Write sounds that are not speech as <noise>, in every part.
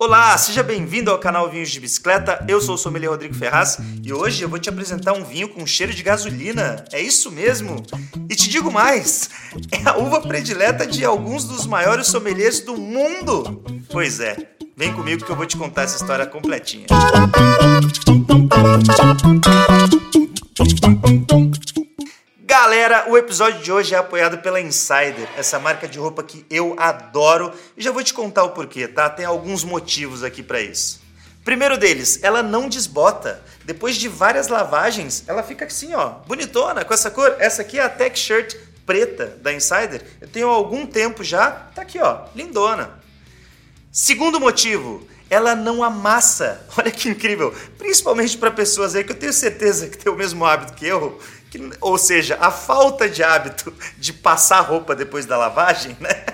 Olá, seja bem-vindo ao canal Vinhos de Bicicleta. Eu sou o sommelier Rodrigo Ferraz e hoje eu vou te apresentar um vinho com cheiro de gasolina. É isso mesmo? E te digo mais, é a uva predileta de alguns dos maiores sommeliers do mundo. Pois é, vem comigo que eu vou te contar essa história completinha. Galera, o episódio de hoje é apoiado pela Insider, essa marca de roupa que eu adoro e já vou te contar o porquê, tá? Tem alguns motivos aqui para isso. Primeiro deles, ela não desbota. Depois de várias lavagens, ela fica assim, ó, bonitona, com essa cor. Essa aqui é a Tech Shirt preta da Insider. Eu tenho algum tempo já, tá aqui, ó, lindona. Segundo motivo, ela não amassa. <laughs> Olha que incrível. Principalmente para pessoas aí que eu tenho certeza que tem o mesmo hábito que eu, que, ou seja, a falta de hábito de passar roupa depois da lavagem, né?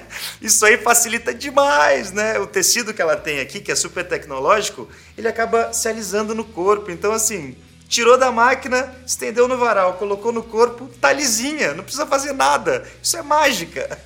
Isso aí facilita demais, né? O tecido que ela tem aqui, que é super tecnológico, ele acaba se alisando no corpo. Então, assim, tirou da máquina, estendeu no varal, colocou no corpo, tá lisinha, não precisa fazer nada. Isso é mágica.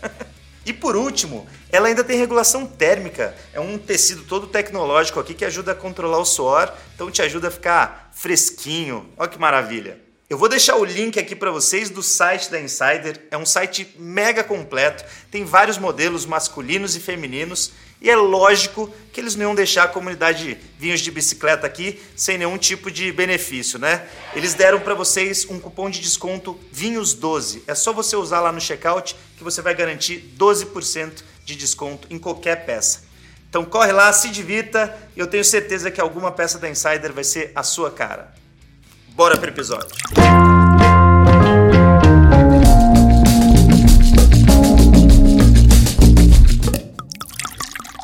E por último, ela ainda tem regulação térmica. É um tecido todo tecnológico aqui que ajuda a controlar o suor, então te ajuda a ficar fresquinho. Olha que maravilha. Eu vou deixar o link aqui para vocês do site da Insider. É um site mega completo, tem vários modelos masculinos e femininos. E é lógico que eles não iam deixar a comunidade vinhos de bicicleta aqui sem nenhum tipo de benefício, né? Eles deram para vocês um cupom de desconto Vinhos12. É só você usar lá no checkout que você vai garantir 12% de desconto em qualquer peça. Então corre lá, se divirta eu tenho certeza que alguma peça da Insider vai ser a sua cara. Bora pro episódio.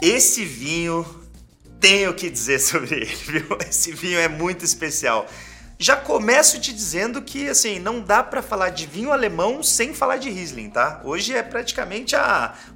Esse vinho tenho que dizer sobre ele, viu? Esse vinho é muito especial. Já começo te dizendo que assim não dá para falar de vinho alemão sem falar de Riesling, tá? Hoje é praticamente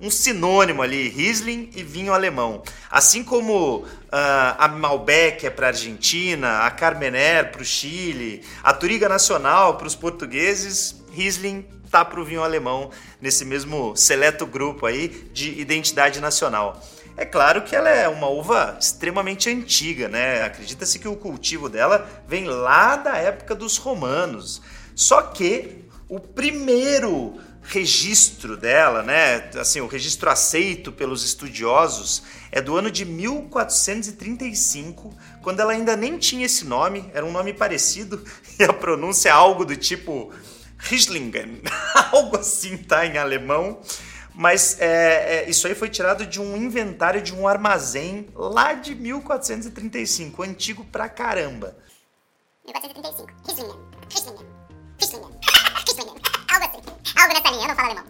um sinônimo ali, Riesling e vinho alemão. Assim como uh, a Malbec é para Argentina, a Carmener para o Chile, a Turiga Nacional para os portugueses, Riesling tá para o vinho alemão nesse mesmo seleto grupo aí de identidade nacional. É claro que ela é uma uva extremamente antiga, né? Acredita-se que o cultivo dela vem lá da época dos romanos. Só que o primeiro registro dela, né, assim, o registro aceito pelos estudiosos é do ano de 1435, quando ela ainda nem tinha esse nome, era um nome parecido <laughs> e a pronúncia é algo do tipo Rieslingen, <laughs> algo assim, tá, em alemão. Mas é, é, isso aí foi tirado de um inventário de um armazém lá de 1435, antigo pra caramba. 1435. Rieslinger. Rieslinger. Rieslinger. Rieslinger. <laughs> Algo assim. Algo nessa linha, eu não falo alemão.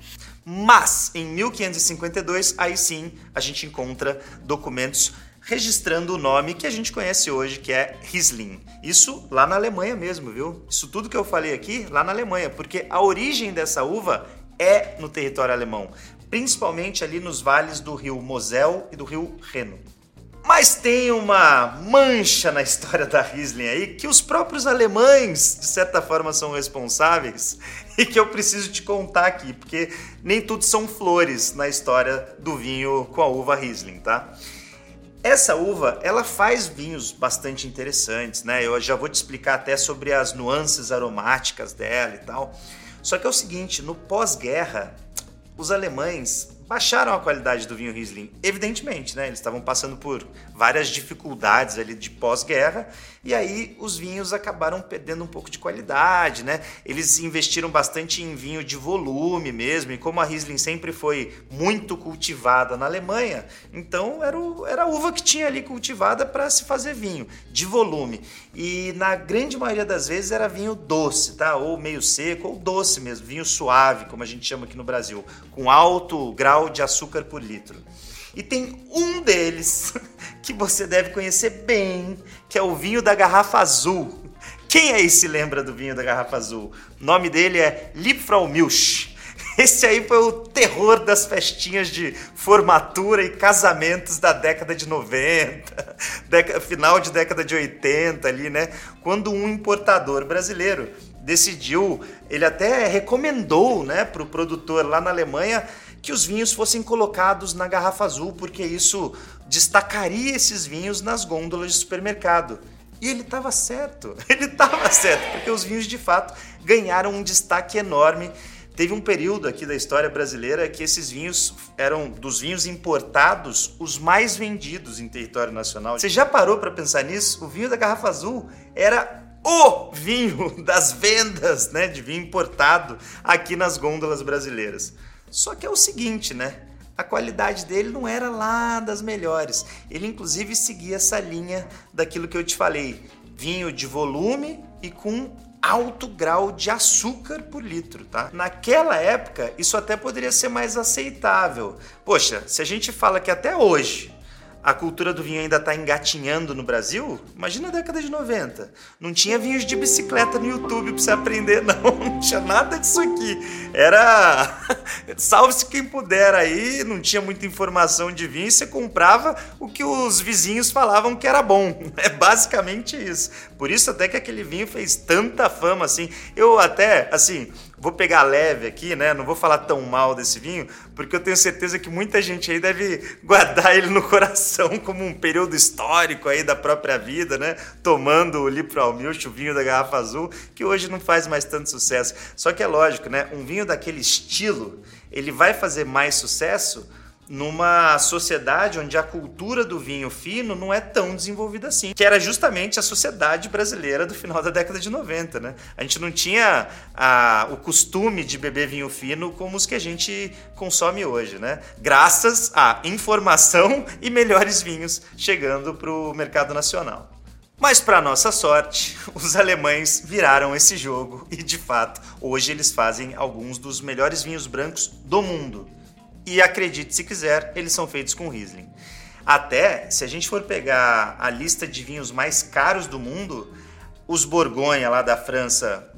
Mas, em 1552, aí sim, a gente encontra documentos registrando o nome que a gente conhece hoje, que é Riesling. Isso lá na Alemanha mesmo, viu? Isso tudo que eu falei aqui, lá na Alemanha, porque a origem dessa uva é no território alemão principalmente ali nos vales do rio Mosel e do rio Reno. Mas tem uma mancha na história da Riesling aí que os próprios alemães, de certa forma, são responsáveis <laughs> e que eu preciso te contar aqui, porque nem tudo são flores na história do vinho com a uva Riesling, tá? Essa uva, ela faz vinhos bastante interessantes, né? Eu já vou te explicar até sobre as nuances aromáticas dela e tal. Só que é o seguinte, no pós-guerra, os alemães baixaram a qualidade do vinho Riesling. Evidentemente, né? Eles estavam passando por várias dificuldades ali de pós-guerra e aí os vinhos acabaram perdendo um pouco de qualidade, né? Eles investiram bastante em vinho de volume mesmo, e como a Riesling sempre foi muito cultivada na Alemanha, então era, o, era a uva que tinha ali cultivada para se fazer vinho de volume. E na grande maioria das vezes era vinho doce, tá? Ou meio seco, ou doce mesmo, vinho suave, como a gente chama aqui no Brasil, com alto grau grau de açúcar por litro. E tem um deles <laughs> que você deve conhecer bem, que é o vinho da garrafa azul. Quem aí se lembra do vinho da garrafa azul? O nome dele é Liebfraumilch. <laughs> Esse aí foi o terror das festinhas de formatura e casamentos da década de 90, <laughs> década, final de década de 80 ali, né? Quando um importador brasileiro decidiu, ele até recomendou, né, para o produtor lá na Alemanha que os vinhos fossem colocados na garrafa azul, porque isso destacaria esses vinhos nas gôndolas de supermercado. E ele estava certo, <laughs> ele estava certo, porque os vinhos de fato ganharam um destaque enorme. Teve um período aqui da história brasileira que esses vinhos eram dos vinhos importados os mais vendidos em território nacional. Você já parou para pensar nisso? O vinho da garrafa azul era o vinho <laughs> das vendas, né, de vinho importado aqui nas gôndolas brasileiras. Só que é o seguinte, né? A qualidade dele não era lá das melhores. Ele inclusive seguia essa linha daquilo que eu te falei, vinho de volume e com alto grau de açúcar por litro, tá? Naquela época, isso até poderia ser mais aceitável. Poxa, se a gente fala que até hoje a cultura do vinho ainda está engatinhando no Brasil, imagina a década de 90. Não tinha vinhos de bicicleta no YouTube para você aprender, <laughs> não. Não tinha nada disso aqui. Era. <laughs> Salve-se quem puder aí, não tinha muita informação de vinho, você comprava o que os vizinhos falavam que era bom. <laughs> É basicamente isso. Por isso, até que aquele vinho fez tanta fama assim. Eu até, assim, Vou pegar leve aqui, né? Não vou falar tão mal desse vinho, porque eu tenho certeza que muita gente aí deve guardar <laughs> ele no coração como um período histórico aí da própria vida, né? Tomando o Lipro Almilch, o vinho da garrafa azul, que hoje não faz mais tanto sucesso. Só que é lógico, né? Um vinho daquele estilo, ele vai fazer mais sucesso numa sociedade onde a cultura do vinho fino não é tão desenvolvida assim, que era justamente a sociedade brasileira do final da década de 90, né? A gente não tinha a, o costume de beber vinho fino como os que a gente consome hoje, né? Graças à informação <laughs> e melhores vinhos chegando para o mercado nacional. Mas para nossa sorte, <laughs> os alemães viraram esse jogo e de fato, hoje eles fazem alguns dos melhores vinhos brancos do mundo. E acredite se quiser, eles são feitos com Riesling. Até, se a gente for pegar a lista de vinhos mais caros do mundo, os Borgonha lá da França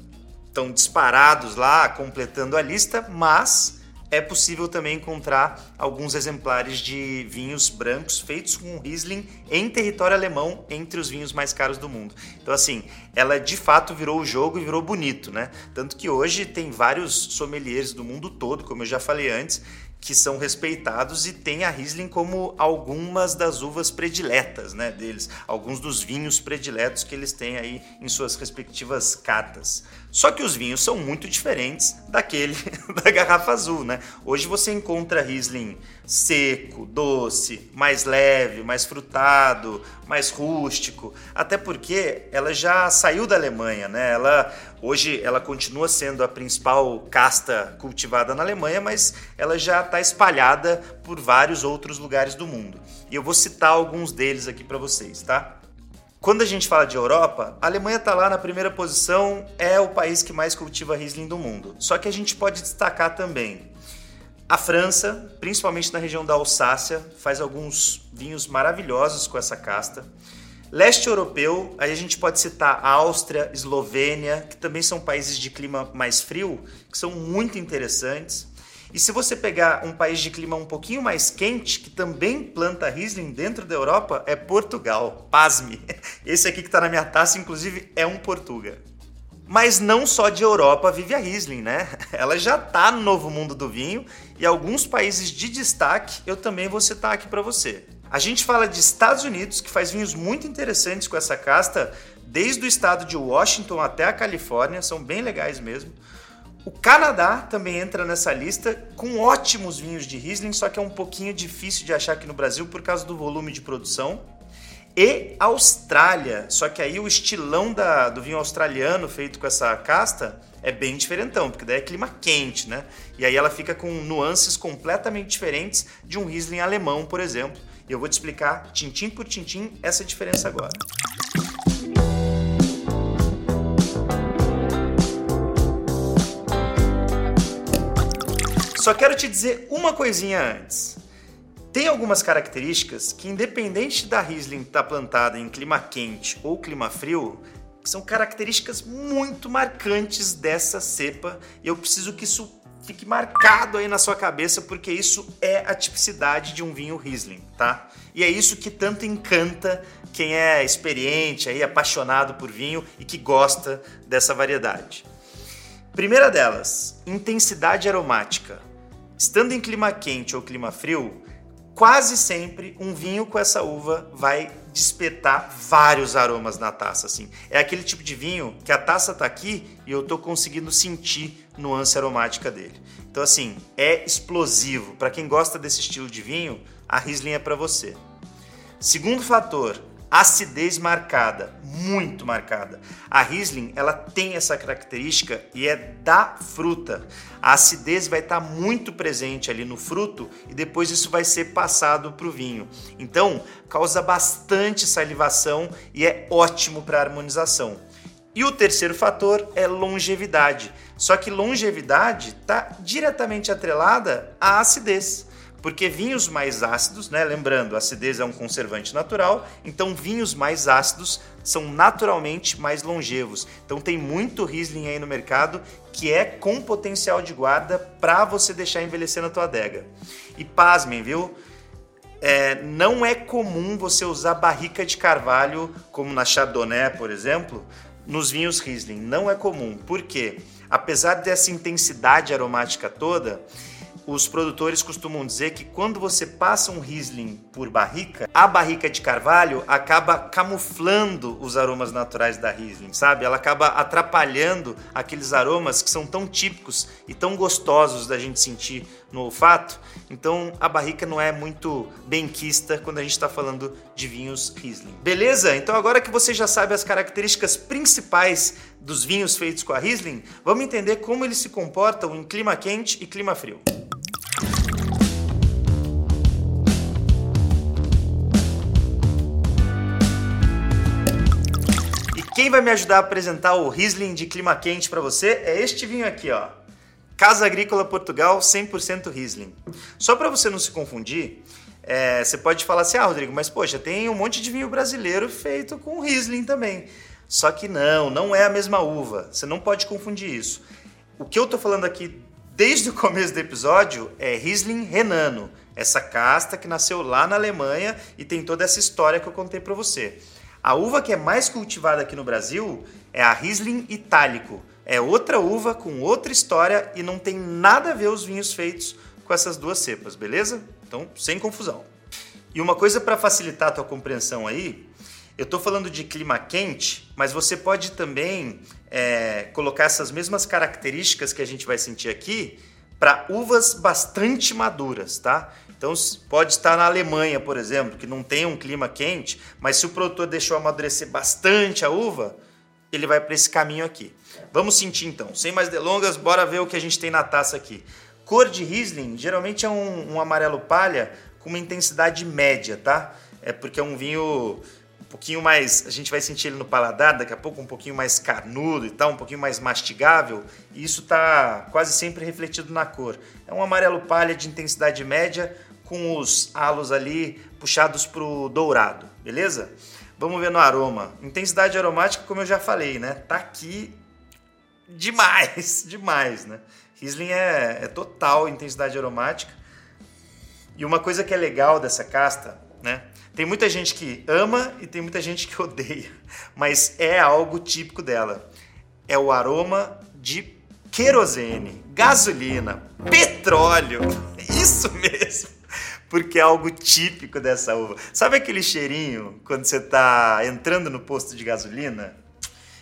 estão disparados lá, completando a lista, mas é possível também encontrar alguns exemplares de vinhos brancos feitos com Riesling em território alemão entre os vinhos mais caros do mundo. Então, assim, ela de fato virou o jogo e virou bonito, né? Tanto que hoje tem vários sommeliers do mundo todo, como eu já falei antes, que são respeitados e tem a Riesling como algumas das uvas prediletas né, deles, alguns dos vinhos prediletos que eles têm aí em suas respectivas cartas. Só que os vinhos são muito diferentes daquele <laughs> da garrafa azul, né? Hoje você encontra Riesling seco, doce, mais leve, mais frutado, mais rústico, até porque ela já saiu da Alemanha, né? Ela hoje ela continua sendo a principal casta cultivada na Alemanha, mas ela já está espalhada por vários outros lugares do mundo. E eu vou citar alguns deles aqui para vocês, tá? Quando a gente fala de Europa, a Alemanha está lá na primeira posição, é o país que mais cultiva Riesling do mundo. Só que a gente pode destacar também a França, principalmente na região da Alsácia, faz alguns vinhos maravilhosos com essa casta. Leste europeu, aí a gente pode citar a Áustria, Eslovênia, que também são países de clima mais frio, que são muito interessantes. E se você pegar um país de clima um pouquinho mais quente, que também planta Riesling dentro da Europa, é Portugal. Pasme! <laughs> Esse aqui que está na minha taça, inclusive, é um Portuga. Mas não só de Europa vive a Riesling, né? <laughs> Ela já está no novo mundo do vinho e alguns países de destaque eu também vou citar aqui para você. A gente fala de Estados Unidos, que faz vinhos muito interessantes com essa casta, desde o estado de Washington até a Califórnia, são bem legais mesmo. O Canadá também entra nessa lista com ótimos vinhos de Riesling, só que é um pouquinho difícil de achar aqui no Brasil por causa do volume de produção e Austrália. Só que aí o estilão da, do vinho australiano feito com essa casta é bem diferentão, porque daí é clima quente, né? E aí ela fica com nuances completamente diferentes de um Riesling alemão, por exemplo. E eu vou te explicar, tintim por tintim, essa diferença agora. Só quero te dizer uma coisinha antes. Tem algumas características que, independente da Riesling estar tá plantada em clima quente ou clima frio, são características muito marcantes dessa cepa e eu preciso que isso fique marcado aí na sua cabeça porque isso é a tipicidade de um vinho Riesling, tá? E é isso que tanto encanta quem é experiente, aí apaixonado por vinho e que gosta dessa variedade. Primeira delas, intensidade aromática estando em clima quente ou clima frio, quase sempre um vinho com essa uva vai despertar vários aromas na taça, assim. É aquele tipo de vinho que a taça tá aqui e eu tô conseguindo sentir nuance aromática dele. Então assim, é explosivo. Para quem gosta desse estilo de vinho, a Riesling é para você. Segundo fator, acidez marcada, muito marcada. A Riesling, ela tem essa característica e é da fruta. A acidez vai estar muito presente ali no fruto e depois isso vai ser passado para o vinho. Então, causa bastante salivação e é ótimo para harmonização. E o terceiro fator é longevidade. Só que longevidade está diretamente atrelada à acidez. Porque vinhos mais ácidos, né? Lembrando, a acidez é um conservante natural, então vinhos mais ácidos são naturalmente mais longevos. Então tem muito Riesling aí no mercado que é com potencial de guarda para você deixar envelhecer na tua adega. E pasmem, viu? É, não é comum você usar barrica de carvalho, como na Chardonnay, por exemplo, nos vinhos Riesling. Não é comum. Por quê? Apesar dessa intensidade aromática toda, os produtores costumam dizer que quando você passa um Riesling por barrica, a barrica de carvalho acaba camuflando os aromas naturais da Riesling, sabe? Ela acaba atrapalhando aqueles aromas que são tão típicos e tão gostosos da gente sentir no olfato. Então a barrica não é muito benquista quando a gente está falando de vinhos Riesling. Beleza? Então agora que você já sabe as características principais dos vinhos feitos com a Riesling, vamos entender como eles se comportam em clima quente e clima frio. Quem vai me ajudar a apresentar o Riesling de clima quente para você é este vinho aqui, ó. Casa Agrícola Portugal 100% Riesling. Só para você não se confundir, é, você pode falar assim, ah, Rodrigo, mas poxa, tem um monte de vinho brasileiro feito com Riesling também. Só que não, não é a mesma uva. Você não pode confundir isso. O que eu tô falando aqui desde o começo do episódio é Riesling Renano, essa casta que nasceu lá na Alemanha e tem toda essa história que eu contei para você. A uva que é mais cultivada aqui no Brasil é a Riesling Itálico. É outra uva com outra história e não tem nada a ver os vinhos feitos com essas duas cepas, beleza? Então, sem confusão. E uma coisa para facilitar a tua compreensão aí, eu estou falando de clima quente, mas você pode também é, colocar essas mesmas características que a gente vai sentir aqui para uvas bastante maduras, tá? Então pode estar na Alemanha, por exemplo, que não tem um clima quente, mas se o produtor deixou amadurecer bastante a uva, ele vai para esse caminho aqui. Vamos sentir então. Sem mais delongas, bora ver o que a gente tem na taça aqui. Cor de Riesling geralmente é um, um amarelo palha com uma intensidade média, tá? É porque é um vinho um pouquinho mais, a gente vai sentir ele no paladar daqui a pouco, um pouquinho mais carnudo e tal, um pouquinho mais mastigável, e isso está quase sempre refletido na cor. É um amarelo palha de intensidade média, com os halos ali puxados para o dourado, beleza? Vamos ver no aroma. Intensidade aromática, como eu já falei, né? Tá aqui demais, <laughs> demais, né? Riesling é, é total intensidade aromática. E uma coisa que é legal dessa casta, né? Tem muita gente que ama e tem muita gente que <laughs> odeia, mas é algo típico dela. É o aroma de querosene, gasolina, petróleo. <laughs> Isso mesmo porque é algo típico dessa uva. Sabe aquele cheirinho quando você está entrando no posto de gasolina?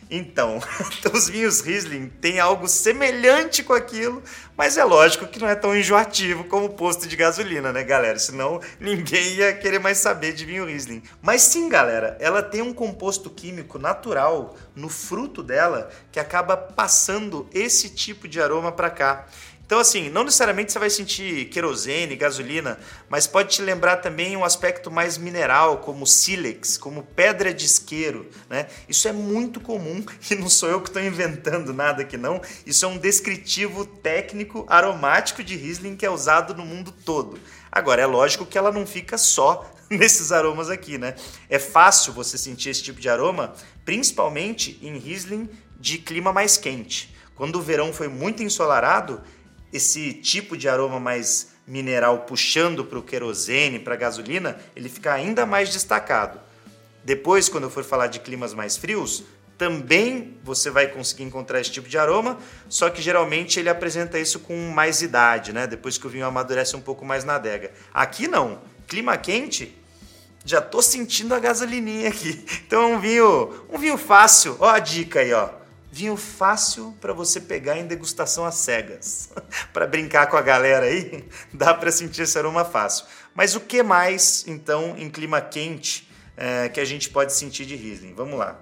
Então, <laughs> os vinhos Riesling têm algo semelhante com aquilo, mas é lógico que não é tão enjoativo como o posto de gasolina, né, galera? Senão ninguém ia querer mais saber de vinho Riesling. Mas sim, galera, ela tem um composto químico natural no fruto dela que acaba passando esse tipo de aroma para cá. Então, assim, não necessariamente você vai sentir querosene, gasolina, mas pode te lembrar também um aspecto mais mineral, como sílex, como pedra de isqueiro, né? Isso é muito comum <laughs> e não sou eu que estou inventando nada aqui não. Isso é um descritivo técnico aromático de Riesling que é usado no mundo todo. Agora, é lógico que ela não fica só <laughs> nesses aromas aqui, né? É fácil você sentir esse tipo de aroma, principalmente em Riesling de clima mais quente. Quando o verão foi muito ensolarado, esse tipo de aroma mais mineral puxando para o querosene, para a gasolina, ele fica ainda mais destacado. Depois, quando eu for falar de climas mais frios, também você vai conseguir encontrar esse tipo de aroma, só que geralmente ele apresenta isso com mais idade, né? Depois que o vinho amadurece um pouco mais na adega. Aqui não, clima quente, já tô sentindo a gasolininha aqui. <laughs> Então é um vinho, um vinho fácil. Ó a dica aí, ó. Vinho fácil para você pegar em degustação às cegas. <laughs> para brincar com a galera aí, <laughs> dá para sentir esse aroma fácil. Mas o que mais, então, em clima quente é, que a gente pode sentir de Riesling? Vamos lá.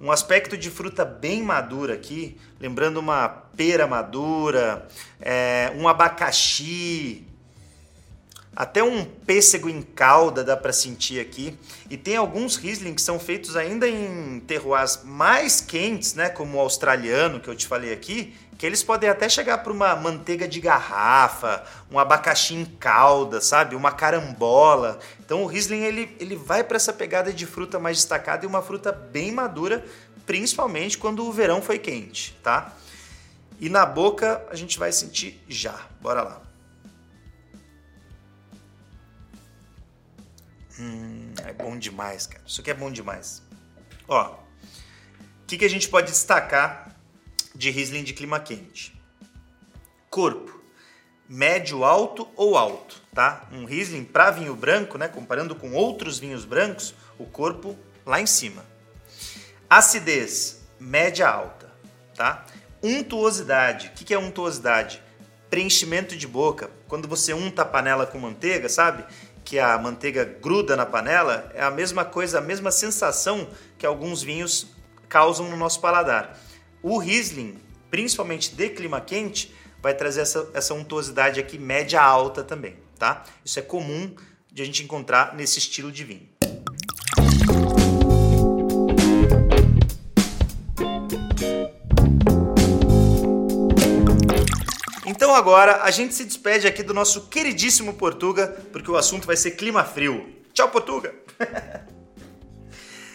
Um aspecto de fruta bem madura aqui, lembrando uma pera madura, é, um abacaxi, até um pêssego em calda dá para sentir aqui. E tem alguns Riesling que são feitos ainda em terroirs mais quentes, né, como o australiano que eu te falei aqui, que eles podem até chegar para uma manteiga de garrafa, um abacaxi em calda, sabe? Uma carambola. Então o Riesling ele, ele vai para essa pegada de fruta mais destacada e uma fruta bem madura, principalmente quando o verão foi quente, tá? E na boca a gente vai sentir já. Bora lá. Hum, é bom demais, cara. Isso aqui é bom demais. Ó, o que, que a gente pode destacar de Riesling de clima quente? Corpo, médio alto ou alto, tá? Um Riesling para vinho branco, né? Comparando com outros vinhos brancos, o corpo lá em cima. Acidez, média alta, tá? Untuosidade, o que, que é untuosidade? Preenchimento de boca. Quando você unta a panela com manteiga, sabe? Que a manteiga gruda na panela, é a mesma coisa, a mesma sensação que alguns vinhos causam no nosso paladar. O Riesling, principalmente de clima quente, vai trazer essa, essa untuosidade aqui média alta também, tá? Isso é comum de a gente encontrar nesse estilo de vinho. Então agora a gente se despede aqui do nosso queridíssimo Portuga, porque o assunto vai ser clima frio. Tchau, Portuga! <laughs>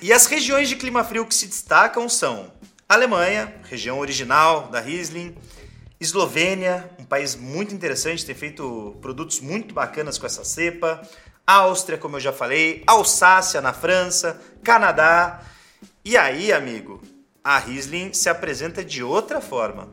e as regiões de clima frio que se destacam são Alemanha, região original da Riesling, Eslovênia, um país muito interessante, tem feito produtos muito bacanas com essa cepa, Áustria, como eu já falei, Alsácia na França, Canadá. E aí, amigo, a Riesling se apresenta de outra forma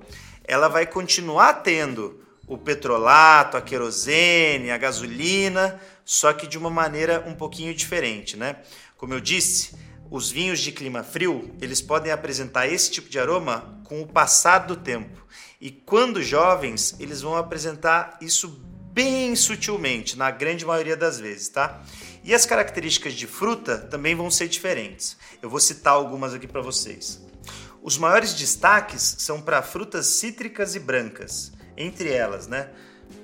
ela vai continuar tendo o petrolato, a querosene, a gasolina, só que de uma maneira um pouquinho diferente, né? Como eu disse, os vinhos de clima frio, eles podem apresentar esse tipo de aroma com o passar do tempo. E quando jovens, eles vão apresentar isso bem sutilmente, na grande maioria das vezes, tá? E as características de fruta também vão ser diferentes. Eu vou citar algumas aqui para vocês. Os maiores destaques são para frutas cítricas e brancas, entre elas, né?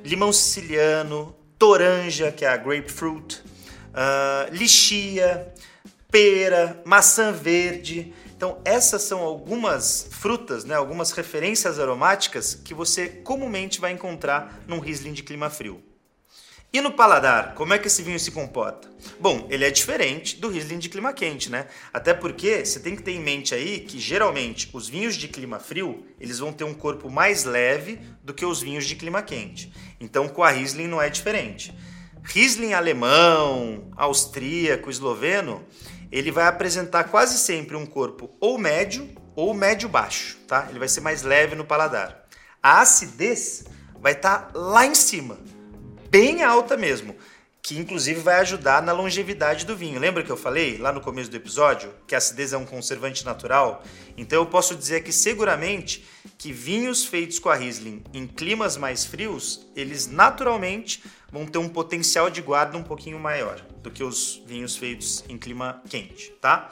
Limão siciliano, toranja, que é a grapefruit, uh, lixia, pera, maçã verde. Então, essas são algumas frutas, né, algumas referências aromáticas que você comumente vai encontrar num Riesling de clima frio. E no paladar, como é que esse vinho se comporta? Bom, ele é diferente do Riesling de clima quente, né? Até porque você tem que ter em mente aí que geralmente os vinhos de clima frio, eles vão ter um corpo mais leve do que os vinhos de clima quente. Então com a Riesling não é diferente. Riesling alemão, austríaco, esloveno, ele vai apresentar quase sempre um corpo ou médio ou médio baixo, tá? Ele vai ser mais leve no paladar. A acidez vai estar tá lá em cima, bem alta mesmo, que inclusive vai ajudar na longevidade do vinho. Lembra que eu falei lá no começo do episódio que a acidez é um conservante natural? Então eu posso dizer aqui seguramente que vinhos feitos com a Riesling em climas mais frios, eles naturalmente vão ter um potencial de guarda um pouquinho maior do que os vinhos feitos em clima quente, tá?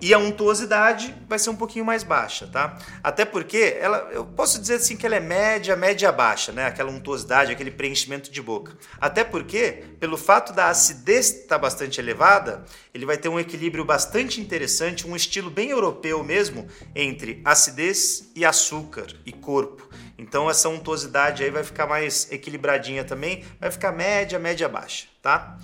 E a untuosidade vai ser um pouquinho mais baixa, tá? Até porque ela, eu posso dizer assim que ela é média, média baixa, né? Aquela untuosidade, aquele preenchimento de boca. Até porque, pelo fato da acidez estar tá bastante elevada, ele vai ter um equilíbrio bastante interessante, um estilo bem europeu mesmo, entre acidez e açúcar e corpo. Então essa untuosidade aí vai ficar mais equilibradinha também, vai ficar média, média baixa, tá?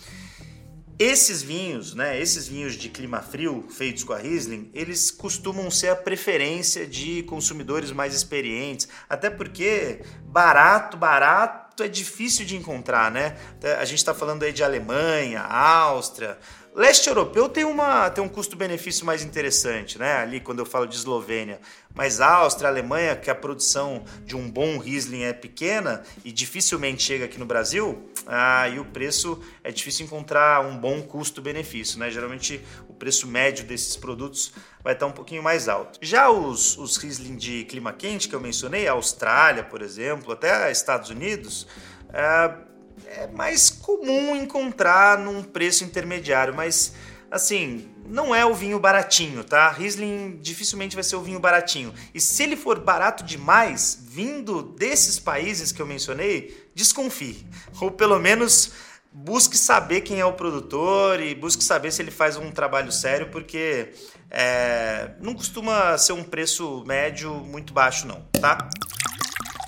Esses vinhos, né, esses vinhos de clima frio feitos com a Riesling, eles costumam ser a preferência de consumidores mais experientes, até porque barato, barato é difícil de encontrar, né? A gente está falando aí de Alemanha, Áustria, Leste europeu tem, uma, tem um custo-benefício mais interessante, né? Ali quando eu falo de Eslovênia. Mas a Áustria, a Alemanha, que a produção de um bom Riesling é pequena e dificilmente chega aqui no Brasil, aí o preço é difícil encontrar um bom custo-benefício, né? Geralmente o preço médio desses produtos vai estar um pouquinho mais alto. Já os, os Riesling de clima quente que eu mencionei, a Austrália, por exemplo, até Estados Unidos, é, é mais comum encontrar num preço intermediário, mas assim, não é o vinho baratinho, tá? Riesling dificilmente vai ser o vinho baratinho. E se ele for barato demais, vindo desses países que eu mencionei, desconfie. Ou pelo menos busque saber quem é o produtor e busque saber se ele faz um trabalho sério, porque é, não costuma ser um preço médio muito baixo, não, tá?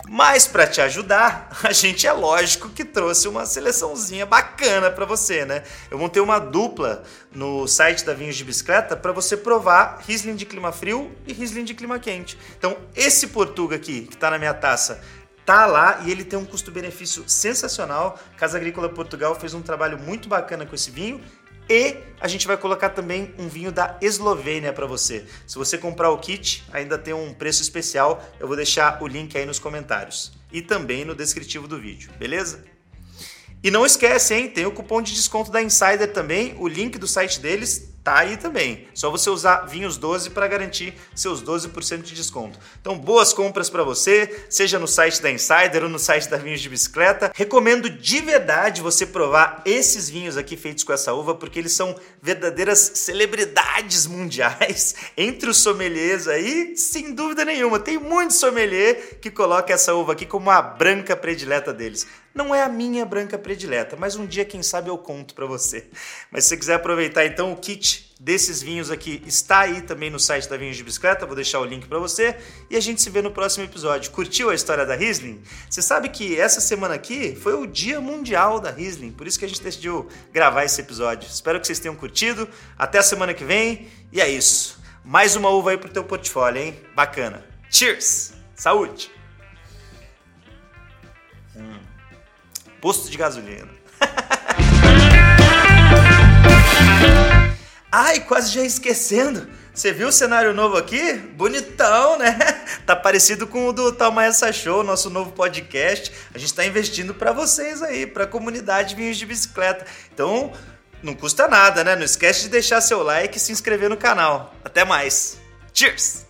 Mas para te ajudar, <laughs> a gente é lógico que trouxe uma seleçãozinha bacana para você, né? Eu montei uma dupla no site da Vinhos de Bicicleta para você provar Riesling de clima frio e Riesling de clima quente. Então, esse Portuga aqui, que está na minha taça, tá lá e ele tem um custo-benefício sensacional. Casa Agrícola Portugal fez um trabalho muito bacana com esse vinho e a gente vai colocar também um vinho da Eslovênia para você. Se você comprar o kit, ainda tem um preço especial. Eu vou deixar o link aí nos comentários e também no descritivo do vídeo, beleza? E não esquece, hein? Tem o cupom de desconto da Insider também. O link do site deles tá aí também. Só você usar Vinhos 12 para garantir seus 12% de desconto. Então, boas compras para você, seja no site da Insider ou no site da Vinhos de Bicicleta. Recomendo de verdade você provar esses vinhos aqui feitos com essa uva, porque eles são verdadeiras celebridades mundiais <laughs> entre os sommeliers aí, sem dúvida nenhuma. Tem muito sommelier que coloca essa uva aqui como a branca predileta deles. Não é a minha branca predileta, mas um dia, quem sabe, eu conto para você. Mas se você quiser aproveitar, então, o kit desses vinhos aqui está aí também no site da Vinhos de Bicicleta, vou deixar o link para você e a gente se vê no próximo episódio. Curtiu a história da Riesling? Você sabe que essa semana aqui foi o Dia Mundial da Riesling, por isso que a gente decidiu gravar esse episódio. Espero que vocês tenham curtido. Até a semana que vem e é isso. Mais uma uva aí pro teu portfólio, hein? Bacana. Cheers! Saúde! Hum posto de gasolina. Ai, quase já esquecendo. Você viu o cenário novo aqui? Bonitão, né? <laughs> Tá parecido com o do Talmaessa Show, nosso novo podcast. A gente está investindo para vocês aí, para a comunidade Vinhos de Bicicleta. Então, não custa nada, né? Não esquece de deixar seu like e se inscrever no canal. Até mais. Cheers!